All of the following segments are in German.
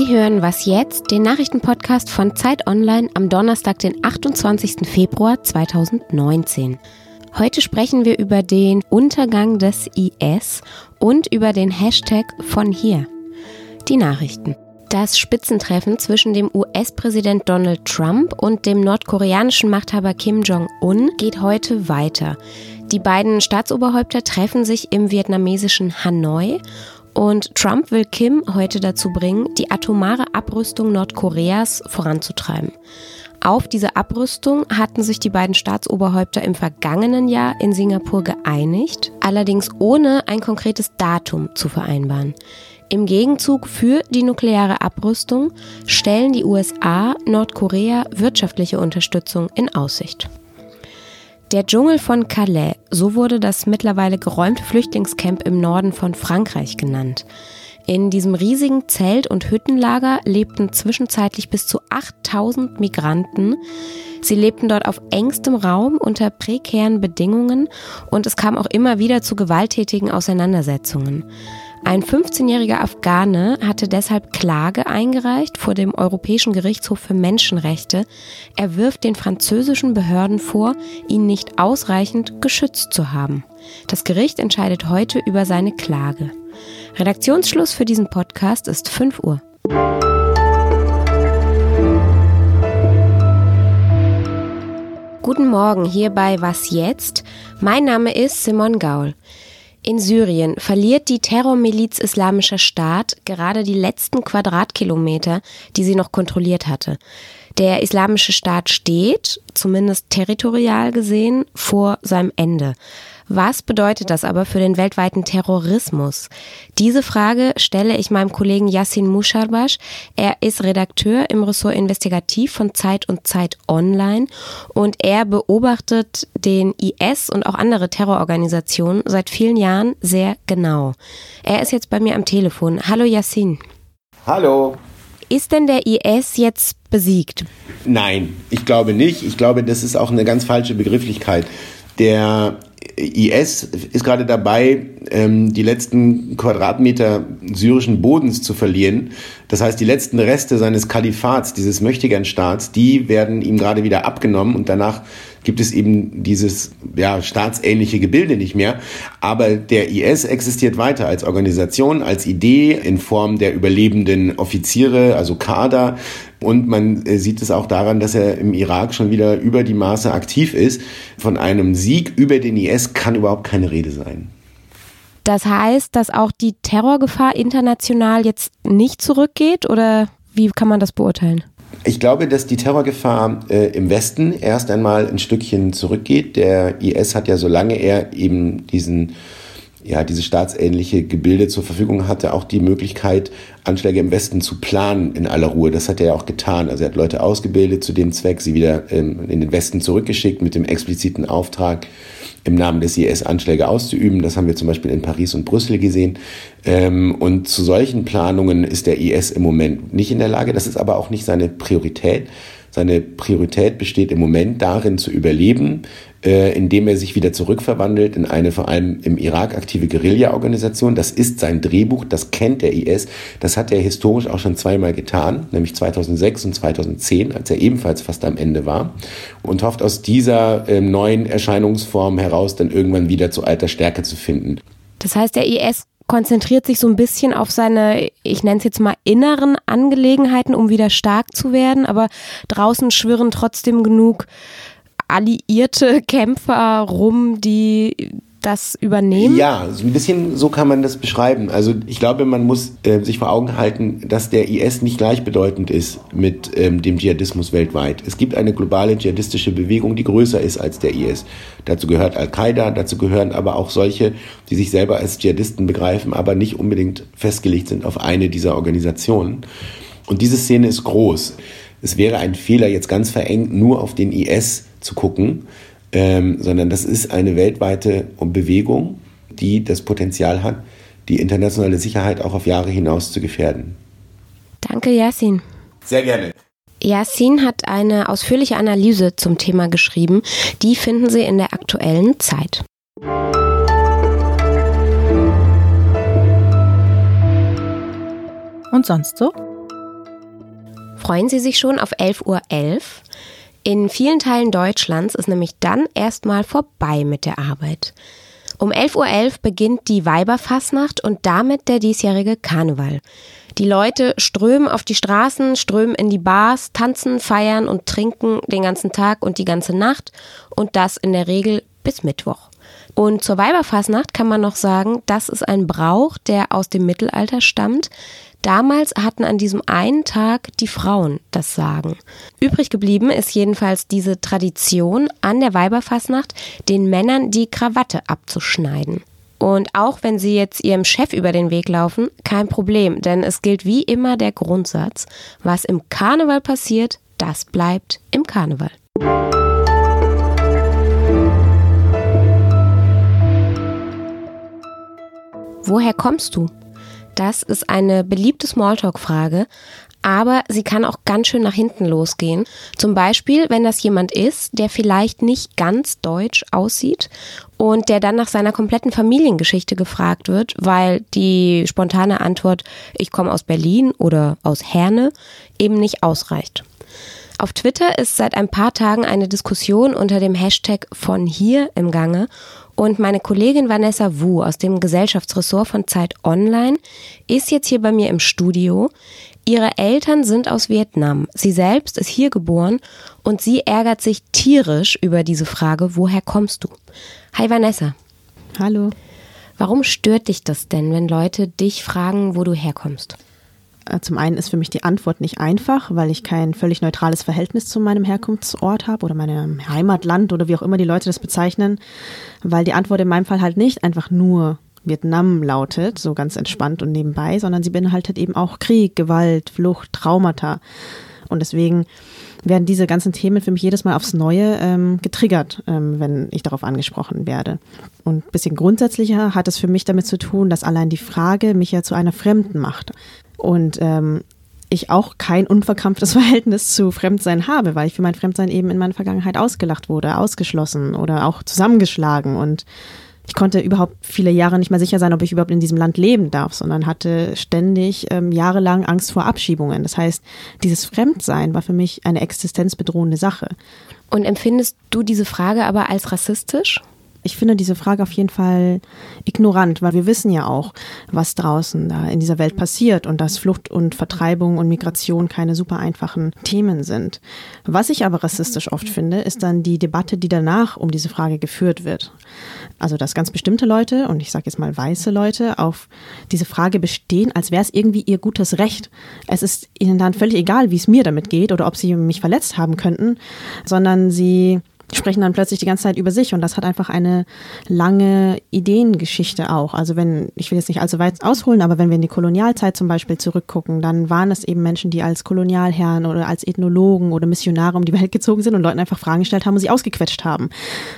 Sie hören Was jetzt, den Nachrichtenpodcast von Zeit Online am Donnerstag, den 28. Februar 2019. Heute sprechen wir über den Untergang des IS und über den Hashtag von hier. Die Nachrichten. Das Spitzentreffen zwischen dem US-Präsident Donald Trump und dem nordkoreanischen Machthaber Kim Jong-un geht heute weiter. Die beiden Staatsoberhäupter treffen sich im vietnamesischen Hanoi und Trump will Kim heute dazu bringen, die atomare Abrüstung Nordkoreas voranzutreiben. Auf diese Abrüstung hatten sich die beiden Staatsoberhäupter im vergangenen Jahr in Singapur geeinigt, allerdings ohne ein konkretes Datum zu vereinbaren. Im Gegenzug für die nukleare Abrüstung stellen die USA Nordkorea wirtschaftliche Unterstützung in Aussicht. Der Dschungel von Calais, so wurde das mittlerweile geräumte Flüchtlingscamp im Norden von Frankreich genannt. In diesem riesigen Zelt- und Hüttenlager lebten zwischenzeitlich bis zu 8000 Migranten. Sie lebten dort auf engstem Raum unter prekären Bedingungen und es kam auch immer wieder zu gewalttätigen Auseinandersetzungen. Ein 15-jähriger Afghane hatte deshalb Klage eingereicht vor dem Europäischen Gerichtshof für Menschenrechte. Er wirft den französischen Behörden vor, ihn nicht ausreichend geschützt zu haben. Das Gericht entscheidet heute über seine Klage. Redaktionsschluss für diesen Podcast ist 5 Uhr. Guten Morgen hier bei Was jetzt? Mein Name ist Simon Gaul. In Syrien verliert die Terrormiliz Islamischer Staat gerade die letzten Quadratkilometer, die sie noch kontrolliert hatte. Der Islamische Staat steht, zumindest territorial gesehen, vor seinem Ende. Was bedeutet das aber für den weltweiten Terrorismus? Diese Frage stelle ich meinem Kollegen Yassin Musharbash. Er ist Redakteur im Ressort Investigativ von Zeit und Zeit Online und er beobachtet den IS und auch andere Terrororganisationen seit vielen Jahren sehr genau. Er ist jetzt bei mir am Telefon. Hallo Yassin. Hallo. Ist denn der IS jetzt besiegt? Nein, ich glaube nicht. Ich glaube, das ist auch eine ganz falsche Begrifflichkeit. Der IS ist gerade dabei, ähm, die letzten Quadratmeter syrischen Bodens zu verlieren. Das heißt, die letzten Reste seines Kalifats, dieses Möchtegern-Staats, die werden ihm gerade wieder abgenommen und danach gibt es eben dieses ja, staatsähnliche Gebilde nicht mehr. Aber der IS existiert weiter als Organisation, als Idee in Form der überlebenden Offiziere, also Kader. Und man äh, sieht es auch daran, dass er im Irak schon wieder über die Maße aktiv ist. Von einem Sieg über den IS kann überhaupt keine Rede sein. Das heißt, dass auch die Terrorgefahr international jetzt nicht zurückgeht oder wie kann man das beurteilen? Ich glaube, dass die Terrorgefahr äh, im Westen erst einmal ein Stückchen zurückgeht. Der IS hat ja, solange er eben diesen ja, diese staatsähnliche Gebilde zur Verfügung hatte, auch die Möglichkeit, Anschläge im Westen zu planen in aller Ruhe. Das hat er ja auch getan. Also er hat Leute ausgebildet zu dem Zweck, sie wieder ähm, in den Westen zurückgeschickt mit dem expliziten Auftrag, im Namen des IS Anschläge auszuüben. Das haben wir zum Beispiel in Paris und Brüssel gesehen. Ähm, und zu solchen Planungen ist der IS im Moment nicht in der Lage. Das ist aber auch nicht seine Priorität. Seine Priorität besteht im Moment darin zu überleben, äh, indem er sich wieder zurückverwandelt in eine vor allem im Irak aktive Guerilla-Organisation. Das ist sein Drehbuch, das kennt der IS. Das hat er historisch auch schon zweimal getan, nämlich 2006 und 2010, als er ebenfalls fast am Ende war. Und hofft aus dieser äh, neuen Erscheinungsform heraus dann irgendwann wieder zu alter Stärke zu finden. Das heißt, der IS konzentriert sich so ein bisschen auf seine, ich nenne es jetzt mal, inneren Angelegenheiten, um wieder stark zu werden, aber draußen schwirren trotzdem genug alliierte Kämpfer rum, die das übernehmen? Ja, so ein bisschen so kann man das beschreiben. Also ich glaube, man muss äh, sich vor Augen halten, dass der IS nicht gleichbedeutend ist mit ähm, dem Dschihadismus weltweit. Es gibt eine globale dschihadistische Bewegung, die größer ist als der IS. Dazu gehört Al-Qaida, dazu gehören aber auch solche, die sich selber als Dschihadisten begreifen, aber nicht unbedingt festgelegt sind auf eine dieser Organisationen. Und diese Szene ist groß. Es wäre ein Fehler, jetzt ganz verengt nur auf den IS zu gucken, ähm, sondern das ist eine weltweite Bewegung, die das Potenzial hat, die internationale Sicherheit auch auf Jahre hinaus zu gefährden. Danke, Yasin. Sehr gerne. Yasin hat eine ausführliche Analyse zum Thema geschrieben. Die finden Sie in der aktuellen Zeit. Und sonst so? Freuen Sie sich schon auf 11.11 Uhr? In vielen Teilen Deutschlands ist nämlich dann erstmal vorbei mit der Arbeit. Um 11.11 Uhr beginnt die Weiberfassnacht und damit der diesjährige Karneval. Die Leute strömen auf die Straßen, strömen in die Bars, tanzen, feiern und trinken den ganzen Tag und die ganze Nacht und das in der Regel bis Mittwoch. Und zur Weiberfassnacht kann man noch sagen, das ist ein Brauch, der aus dem Mittelalter stammt. Damals hatten an diesem einen Tag die Frauen das Sagen. Übrig geblieben ist jedenfalls diese Tradition, an der Weiberfassnacht den Männern die Krawatte abzuschneiden. Und auch wenn sie jetzt ihrem Chef über den Weg laufen, kein Problem, denn es gilt wie immer der Grundsatz, was im Karneval passiert, das bleibt im Karneval. Woher kommst du? Das ist eine beliebte Smalltalk-Frage, aber sie kann auch ganz schön nach hinten losgehen. Zum Beispiel, wenn das jemand ist, der vielleicht nicht ganz deutsch aussieht und der dann nach seiner kompletten Familiengeschichte gefragt wird, weil die spontane Antwort, ich komme aus Berlin oder aus Herne, eben nicht ausreicht. Auf Twitter ist seit ein paar Tagen eine Diskussion unter dem Hashtag von hier im Gange und meine Kollegin Vanessa Wu aus dem Gesellschaftsressort von Zeit Online ist jetzt hier bei mir im Studio. Ihre Eltern sind aus Vietnam. Sie selbst ist hier geboren und sie ärgert sich tierisch über diese Frage, woher kommst du? Hi Vanessa. Hallo. Warum stört dich das denn, wenn Leute dich fragen, wo du herkommst? Äh, zum einen ist für mich die Antwort nicht einfach, weil ich kein völlig neutrales Verhältnis zu meinem Herkunftsort habe oder meinem Heimatland oder wie auch immer die Leute das bezeichnen, weil die Antwort in meinem Fall halt nicht einfach nur Vietnam lautet, so ganz entspannt und nebenbei, sondern sie beinhaltet eben auch Krieg, Gewalt, Flucht, Traumata. Und deswegen werden diese ganzen Themen für mich jedes Mal aufs Neue ähm, getriggert, ähm, wenn ich darauf angesprochen werde. Und ein bisschen grundsätzlicher hat es für mich damit zu tun, dass allein die Frage mich ja zu einer Fremden macht. Und ähm, ich auch kein unverkrampftes Verhältnis zu Fremdsein habe, weil ich für mein Fremdsein eben in meiner Vergangenheit ausgelacht wurde, ausgeschlossen oder auch zusammengeschlagen. Und ich konnte überhaupt viele Jahre nicht mehr sicher sein, ob ich überhaupt in diesem Land leben darf, sondern hatte ständig ähm, jahrelang Angst vor Abschiebungen. Das heißt, dieses Fremdsein war für mich eine existenzbedrohende Sache. Und empfindest du diese Frage aber als rassistisch? Ich finde diese Frage auf jeden Fall ignorant, weil wir wissen ja auch, was draußen da in dieser Welt passiert und dass Flucht und Vertreibung und Migration keine super einfachen Themen sind. Was ich aber rassistisch oft finde, ist dann die Debatte, die danach um diese Frage geführt wird. Also dass ganz bestimmte Leute, und ich sage jetzt mal weiße Leute, auf diese Frage bestehen, als wäre es irgendwie ihr gutes Recht. Es ist ihnen dann völlig egal, wie es mir damit geht oder ob sie mich verletzt haben könnten, sondern sie sprechen dann plötzlich die ganze Zeit über sich und das hat einfach eine lange Ideengeschichte auch. Also wenn, ich will jetzt nicht allzu weit ausholen, aber wenn wir in die Kolonialzeit zum Beispiel zurückgucken, dann waren es eben Menschen, die als Kolonialherren oder als Ethnologen oder Missionare um die Welt gezogen sind und Leuten einfach Fragen gestellt haben und sie ausgequetscht haben.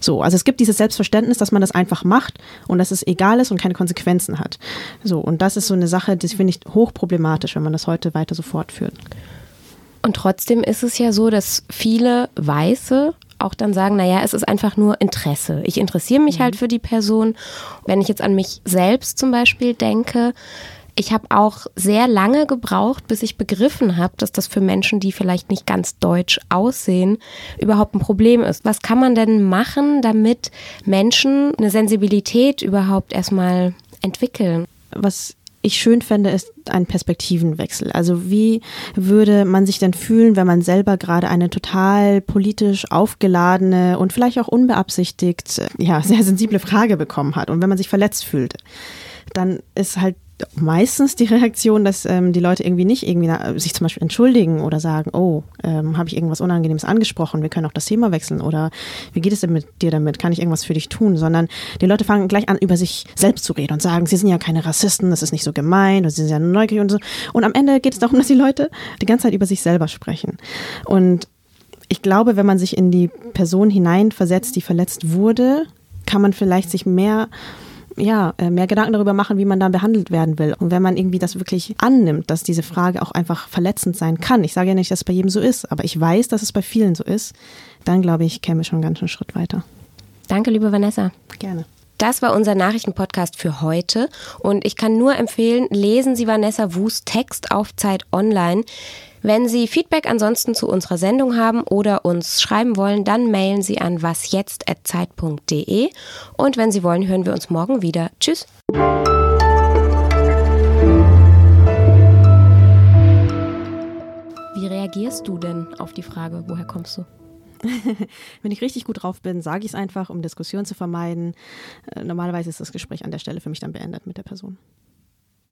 So, also es gibt dieses Selbstverständnis, dass man das einfach macht und dass es egal ist und keine Konsequenzen hat. So, und das ist so eine Sache, das finde ich hochproblematisch, wenn man das heute weiter so fortführt. Und trotzdem ist es ja so, dass viele Weiße auch dann sagen, naja, es ist einfach nur Interesse. Ich interessiere mich halt mhm. für die Person. Wenn ich jetzt an mich selbst zum Beispiel denke, ich habe auch sehr lange gebraucht, bis ich begriffen habe, dass das für Menschen, die vielleicht nicht ganz deutsch aussehen, überhaupt ein Problem ist. Was kann man denn machen, damit Menschen eine Sensibilität überhaupt erstmal entwickeln? Was ich schön fände, ist ein Perspektivenwechsel. Also wie würde man sich denn fühlen, wenn man selber gerade eine total politisch aufgeladene und vielleicht auch unbeabsichtigt, ja, sehr sensible Frage bekommen hat und wenn man sich verletzt fühlt? Dann ist halt meistens die Reaktion, dass ähm, die Leute irgendwie nicht irgendwie sich zum Beispiel entschuldigen oder sagen, oh, ähm, habe ich irgendwas Unangenehmes angesprochen, wir können auch das Thema wechseln oder wie geht es denn mit dir damit, kann ich irgendwas für dich tun, sondern die Leute fangen gleich an, über sich selbst zu reden und sagen, sie sind ja keine Rassisten, das ist nicht so gemein und sie sind ja neugierig und so. Und am Ende geht es darum, dass die Leute die ganze Zeit über sich selber sprechen. Und ich glaube, wenn man sich in die Person hineinversetzt, die verletzt wurde, kann man vielleicht sich mehr ja, äh, mehr Gedanken darüber machen, wie man da behandelt werden will. Und wenn man irgendwie das wirklich annimmt, dass diese Frage auch einfach verletzend sein kann, ich sage ja nicht, dass es bei jedem so ist, aber ich weiß, dass es bei vielen so ist, dann glaube ich, käme schon ganz schön Schritt weiter. Danke, liebe Vanessa. Gerne. Das war unser Nachrichtenpodcast für heute und ich kann nur empfehlen, lesen Sie Vanessa Wus Text auf Zeit Online. Wenn Sie Feedback ansonsten zu unserer Sendung haben oder uns schreiben wollen, dann mailen Sie an wasjetzt.zeit.de und wenn Sie wollen, hören wir uns morgen wieder. Tschüss. Wie reagierst du denn auf die Frage, woher kommst du? Wenn ich richtig gut drauf bin, sage ich es einfach, um Diskussion zu vermeiden. Äh, normalerweise ist das Gespräch an der Stelle für mich dann beendet mit der Person.